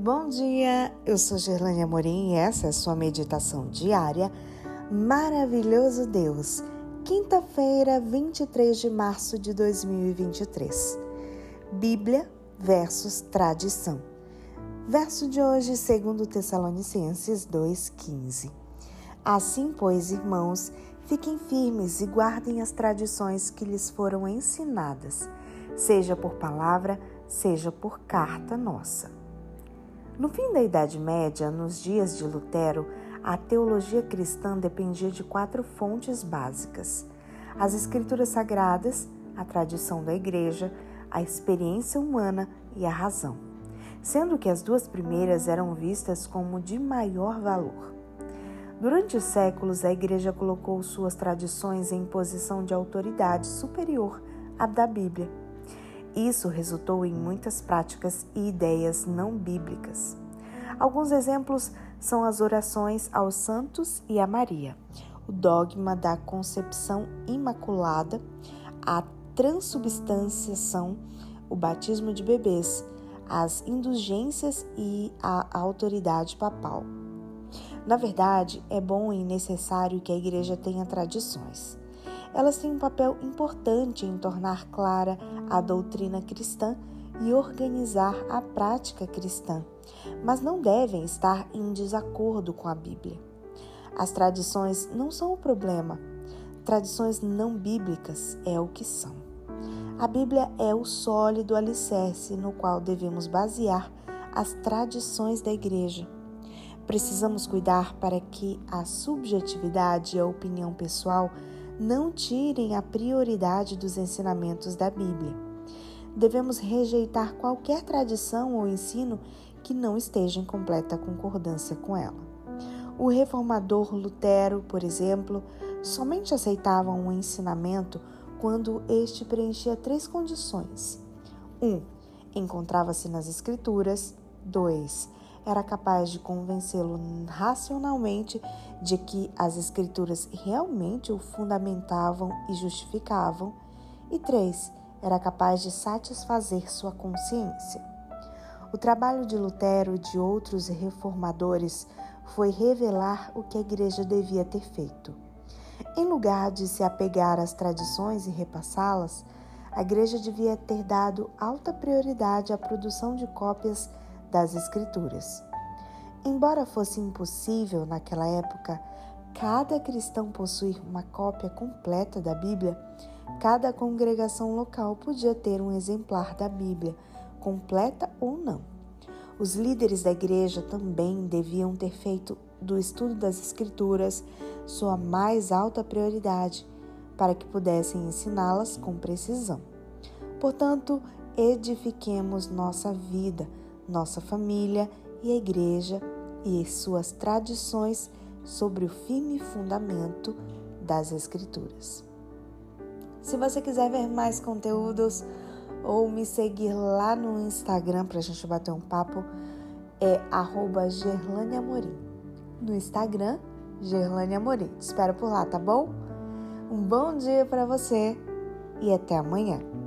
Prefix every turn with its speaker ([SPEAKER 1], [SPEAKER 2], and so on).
[SPEAKER 1] Bom dia, eu sou Gerlane Amorim e essa é a sua meditação diária. Maravilhoso Deus, quinta-feira, 23 de março de 2023. Bíblia versus tradição. Verso de hoje, segundo Tessalonicenses 2:15. Assim, pois, irmãos, fiquem firmes e guardem as tradições que lhes foram ensinadas, seja por palavra, seja por carta nossa. No fim da Idade Média, nos dias de Lutero, a teologia cristã dependia de quatro fontes básicas: as Escrituras Sagradas, a tradição da Igreja, a experiência humana e a razão, sendo que as duas primeiras eram vistas como de maior valor. Durante os séculos, a Igreja colocou suas tradições em posição de autoridade superior à da Bíblia. Isso resultou em muitas práticas e ideias não bíblicas. Alguns exemplos são as orações aos santos e a Maria, o dogma da concepção imaculada, a transubstanciação, o batismo de bebês, as indulgências e a autoridade papal. Na verdade, é bom e necessário que a igreja tenha tradições. Elas têm um papel importante em tornar clara a doutrina cristã e organizar a prática cristã, mas não devem estar em desacordo com a Bíblia. As tradições não são o problema. Tradições não bíblicas é o que são. A Bíblia é o sólido alicerce no qual devemos basear as tradições da igreja. Precisamos cuidar para que a subjetividade e a opinião pessoal não tirem a prioridade dos ensinamentos da Bíblia. Devemos rejeitar qualquer tradição ou ensino que não esteja em completa concordância com ela. O reformador Lutero, por exemplo, somente aceitava um ensinamento quando este preenchia três condições: 1. Um, encontrava-se nas Escrituras. 2 era capaz de convencê-lo racionalmente de que as Escrituras realmente o fundamentavam e justificavam, e três, era capaz de satisfazer sua consciência. O trabalho de Lutero e de outros reformadores foi revelar o que a Igreja devia ter feito. Em lugar de se apegar às tradições e repassá-las, a Igreja devia ter dado alta prioridade à produção de cópias das Escrituras. Embora fosse impossível naquela época cada cristão possuir uma cópia completa da Bíblia, cada congregação local podia ter um exemplar da Bíblia, completa ou não. Os líderes da igreja também deviam ter feito do estudo das Escrituras sua mais alta prioridade, para que pudessem ensiná-las com precisão. Portanto, edifiquemos nossa vida nossa família e a igreja e suas tradições sobre o firme fundamento das Escrituras. Se você quiser ver mais conteúdos ou me seguir lá no Instagram para a gente bater um papo, é Gerlane. No Instagram, Gerlane Amorim. Te espero por lá, tá bom? Um bom dia para você e até amanhã.